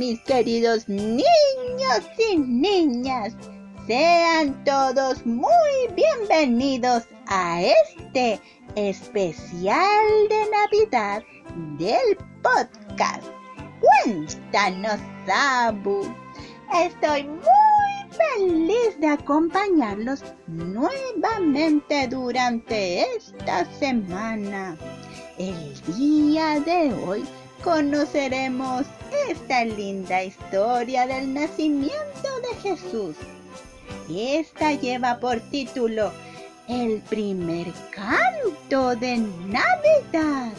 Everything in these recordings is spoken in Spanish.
mis queridos niños y niñas. Sean todos muy bienvenidos a este especial de Navidad del podcast. Cuéntanos, Abu. Estoy muy feliz de acompañarlos nuevamente durante esta semana. El día de hoy conoceremos esta linda historia del nacimiento de Jesús. Esta lleva por título El primer canto de Navidad.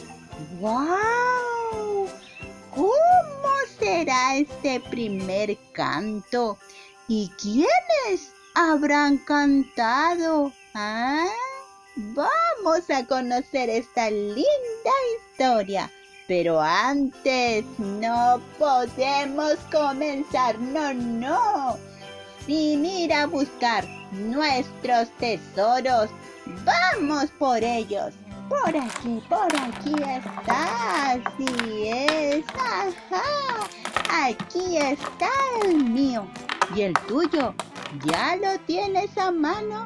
¡Wow! ¿Cómo será este primer canto? ¿Y quiénes habrán cantado? ¿Ah? Vamos a conocer esta linda historia. Pero antes no podemos comenzar, no, no, sin ir a buscar nuestros tesoros. Vamos por ellos. Por aquí, por aquí está, así es, ajá. Aquí está el mío. ¿Y el tuyo? ¿Ya lo tienes a mano?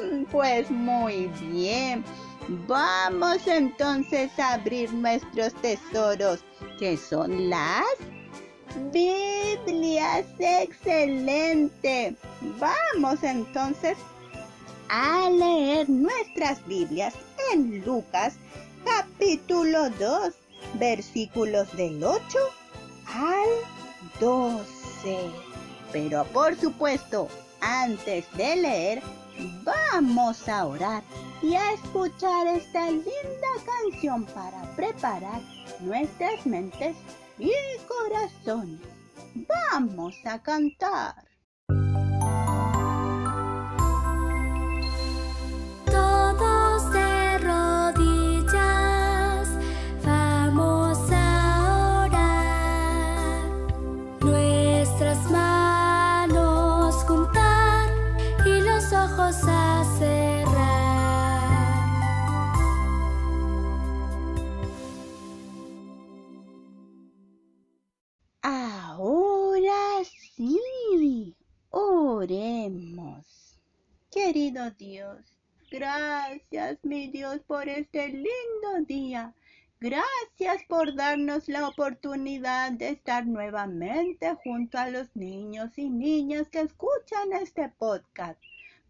Mm, pues muy bien. Vamos entonces a abrir nuestros tesoros, que son las Biblias. Excelente. Vamos entonces a leer nuestras Biblias en Lucas capítulo 2, versículos del 8 al 12. Pero por supuesto, antes de leer, vamos a orar y a escuchar esta linda canción para preparar nuestras mentes y corazones. Vamos a cantar. Querido Dios, gracias mi Dios por este lindo día. Gracias por darnos la oportunidad de estar nuevamente junto a los niños y niñas que escuchan este podcast.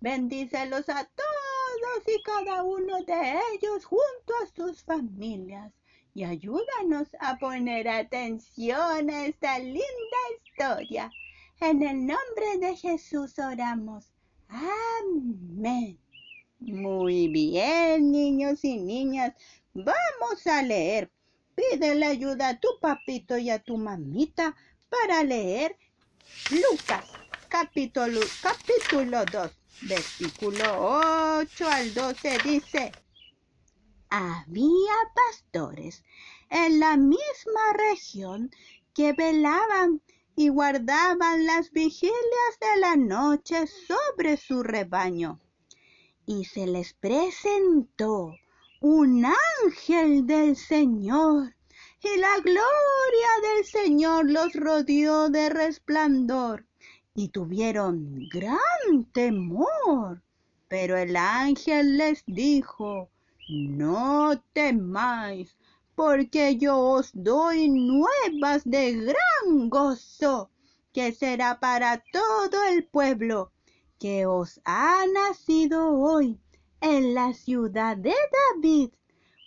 Bendícelos a todos y cada uno de ellos junto a sus familias y ayúdanos a poner atención a esta linda historia. En el nombre de Jesús oramos. Amén. Muy bien, niños y niñas. Vamos a leer. Pídele ayuda a tu papito y a tu mamita para leer Lucas capítulo, capítulo 2, versículo 8 al 12 dice, había pastores en la misma región que velaban y guardaban las vigilias de la noche sobre su rebaño. Y se les presentó un ángel del Señor, y la gloria del Señor los rodeó de resplandor, y tuvieron gran temor. Pero el ángel les dijo, no temáis, porque yo os doy nuevas de gran gozo, que será para todo el pueblo, que os ha nacido hoy en la ciudad de David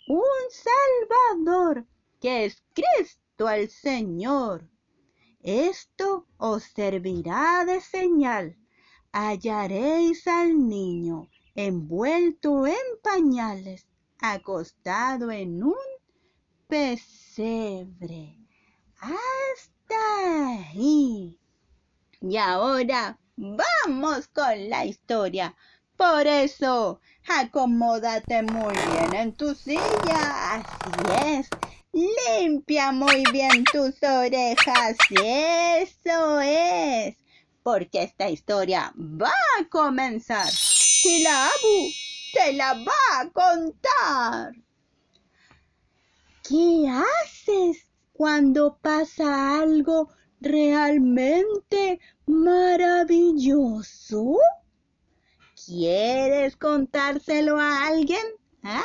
un Salvador, que es Cristo el Señor. Esto os servirá de señal. Hallaréis al niño envuelto en pañales, acostado en un pesebre. Hasta ahí. Y ahora vamos con la historia. Por eso, acomódate muy bien en tu silla. Así es. Limpia muy bien tus orejas. Eso es. Porque esta historia va a comenzar. Y la Abu te la va a contar. ¿Qué haces cuando pasa algo realmente maravilloso? ¿Quieres contárselo a alguien? ¿Ah?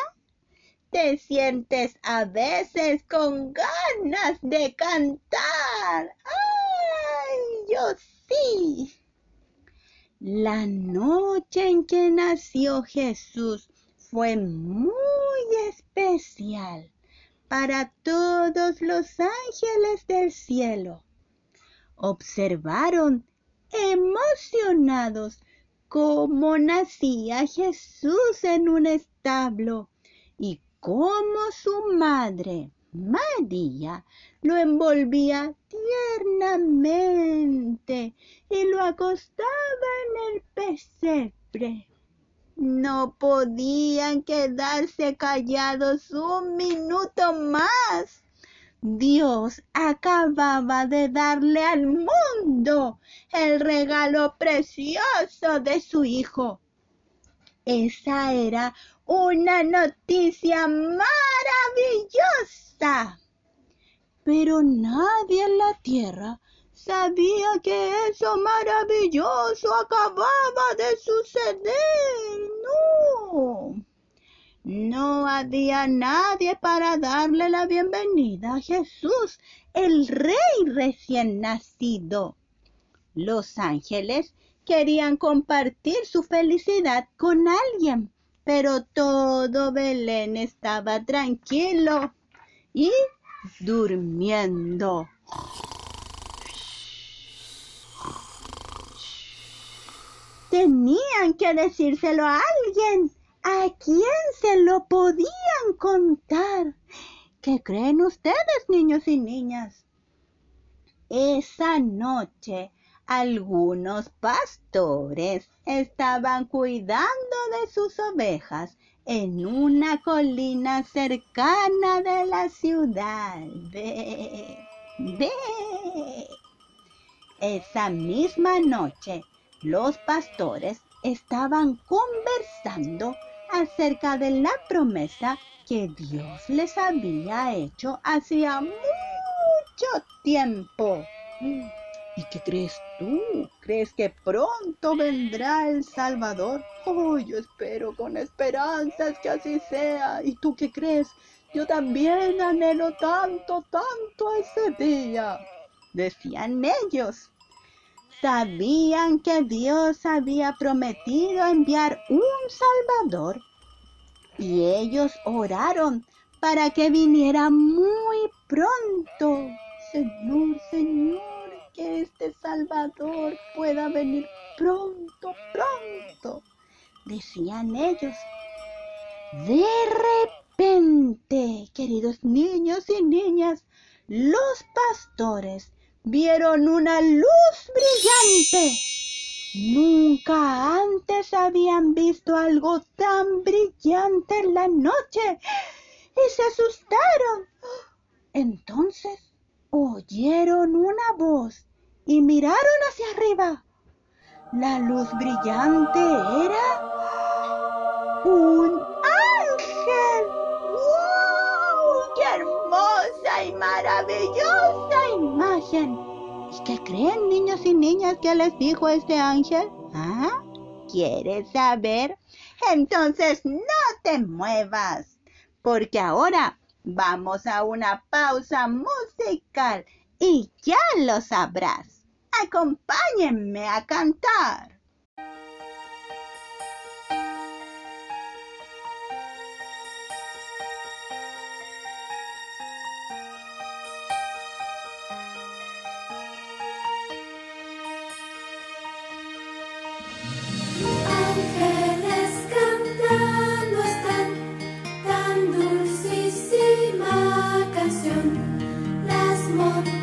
¿Te sientes a veces con ganas de cantar? ¡Ay, yo sí! La noche en que nació Jesús fue muy especial para todos los ángeles del cielo. Observaron emocionados cómo nacía Jesús en un establo y cómo su madre, María, lo envolvía tiernamente y lo acostaba en el pesebre. No podían quedarse callados un minuto más. Dios acababa de darle al mundo el regalo precioso de su Hijo. Esa era una noticia maravillosa. Pero nadie en la tierra sabía que eso maravilloso acababa de suceder. No. No había nadie para darle la bienvenida a Jesús, el rey recién nacido. Los ángeles querían compartir su felicidad con alguien, pero todo Belén estaba tranquilo y durmiendo. Tenían que decírselo a alguien. ¿A quién se lo podían contar? ¿Qué creen ustedes, niños y niñas? Esa noche algunos pastores estaban cuidando de sus ovejas en una colina cercana de la ciudad. Ve, ve. Esa misma noche, los pastores estaban conversando acerca de la promesa que Dios les había hecho hacía mucho tiempo. ¿Y qué crees tú? ¿Crees que pronto vendrá el Salvador? Oh, yo espero con esperanzas que así sea. ¿Y tú qué crees? Yo también anhelo tanto, tanto ese día. Decían ellos. Sabían que Dios había prometido enviar un Salvador y ellos oraron para que viniera muy pronto. Señor, Señor que este Salvador pueda venir pronto, pronto, decían ellos. De repente, queridos niños y niñas, los pastores vieron una luz brillante. Nunca antes habían visto algo tan brillante en la noche y se asustaron. Entonces oyeron una voz y miraron hacia arriba. La luz brillante era un ángel. ¡Wow! ¡Qué hermosa y maravillosa ¿Y qué creen, niños y niñas, que les dijo este ángel? ¿Ah? ¿Quieres saber? Entonces no te muevas, porque ahora vamos a una pausa musical y ya lo sabrás. Acompáñenme a cantar. not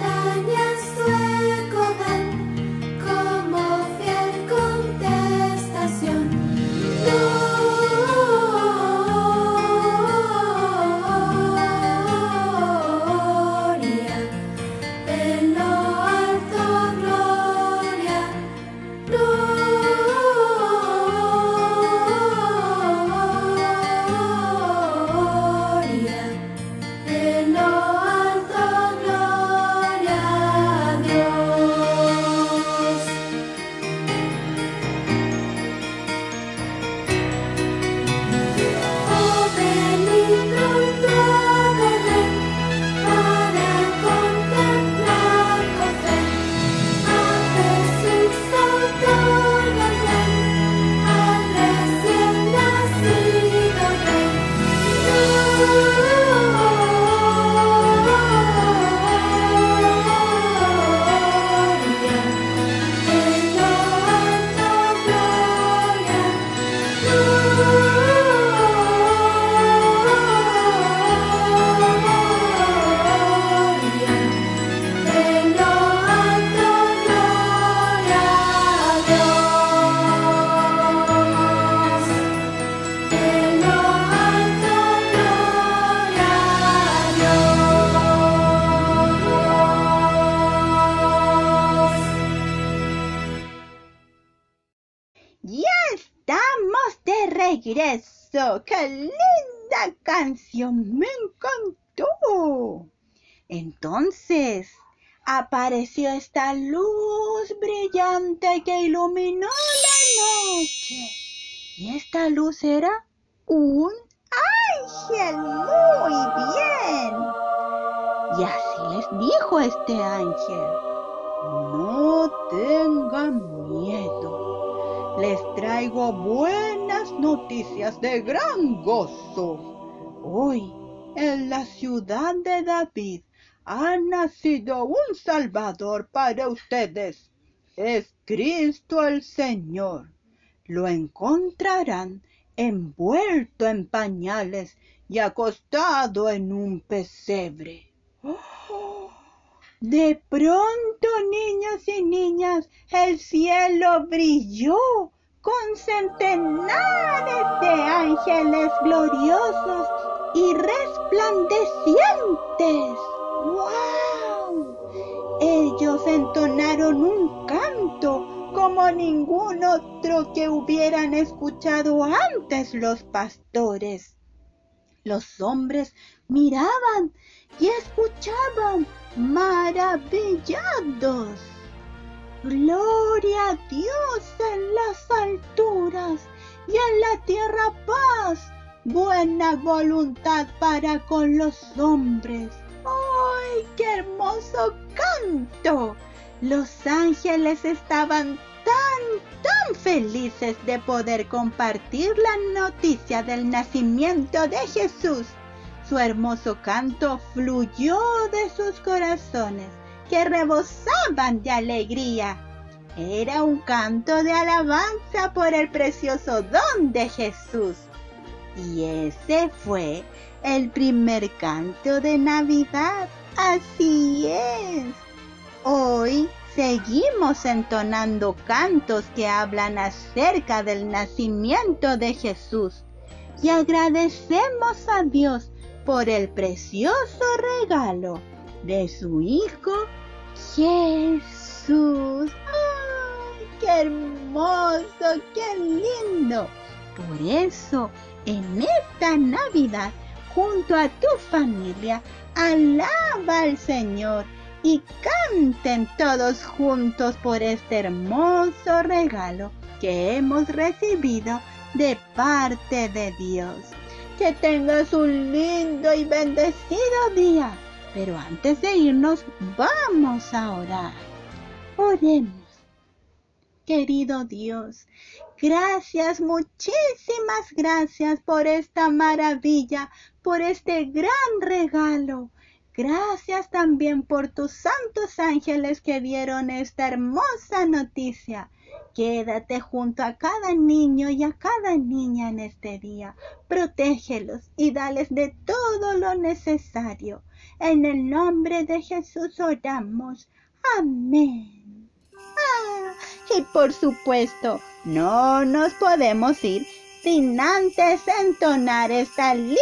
regreso! ¡Qué linda canción! ¡Me encantó! Entonces apareció esta luz brillante que iluminó la noche. Y esta luz era un ángel. Muy bien. Y así les dijo este ángel. No tengan. Les traigo buenas noticias de gran gozo. Hoy, en la ciudad de David, ha nacido un Salvador para ustedes. Es Cristo el Señor. Lo encontrarán envuelto en pañales y acostado en un pesebre. De pronto, niños y niñas, el cielo brilló con centenares de ángeles gloriosos y resplandecientes. ¡Wow! Ellos entonaron un canto como ningún otro que hubieran escuchado antes los pastores. Los hombres miraban y escuchaban maravillados. Gloria a Dios en las alturas y en la tierra paz buena voluntad para con los hombres. ¡Ay, qué hermoso canto! Los ángeles estaban tan, felices de poder compartir la noticia del nacimiento de Jesús. Su hermoso canto fluyó de sus corazones, que rebosaban de alegría. Era un canto de alabanza por el precioso don de Jesús. Y ese fue el primer canto de Navidad. Así es. Hoy seguimos entonando cantos que hablan acerca del nacimiento de Jesús y agradecemos a Dios por el precioso regalo de su Hijo Jesús. ¡Ay, qué hermoso, qué lindo! Por eso en esta Navidad junto a tu familia. Alaba al Señor y canten todos juntos por este hermoso regalo que hemos recibido de parte de Dios. Que tengas un lindo y bendecido día. Pero antes de irnos, vamos a orar. Oremos. Querido Dios, gracias, muchísimas gracias por esta maravilla, por este gran regalo. Gracias también por tus santos ángeles que dieron esta hermosa noticia. Quédate junto a cada niño y a cada niña en este día. Protégelos y dales de todo lo necesario. En el nombre de Jesús oramos. Amén. Y por supuesto, no nos podemos ir sin antes entonar esta linda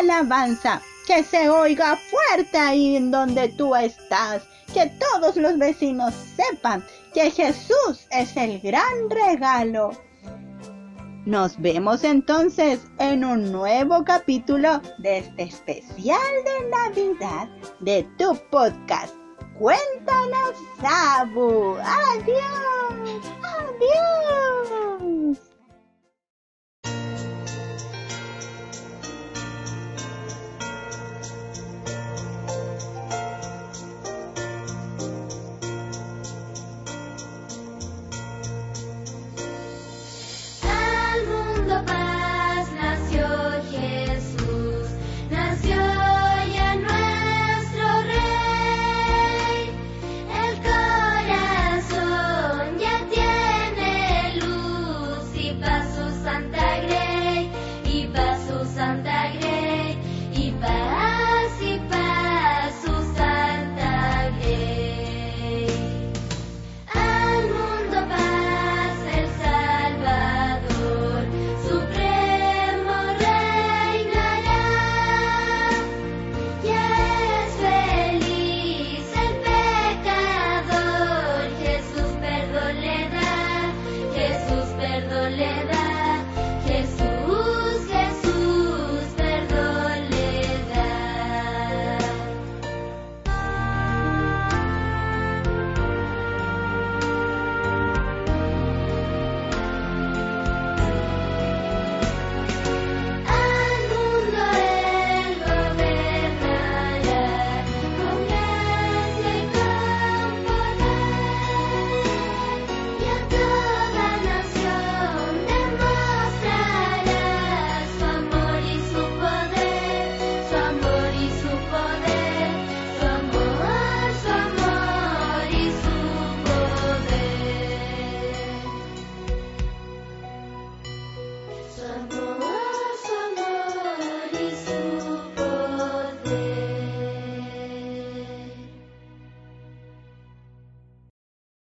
alabanza. Que se oiga fuerte ahí en donde tú estás. Que todos los vecinos sepan que Jesús es el gran regalo. Nos vemos entonces en un nuevo capítulo de este especial de Navidad de tu podcast. Cuéntanos, Sabu. Adiós.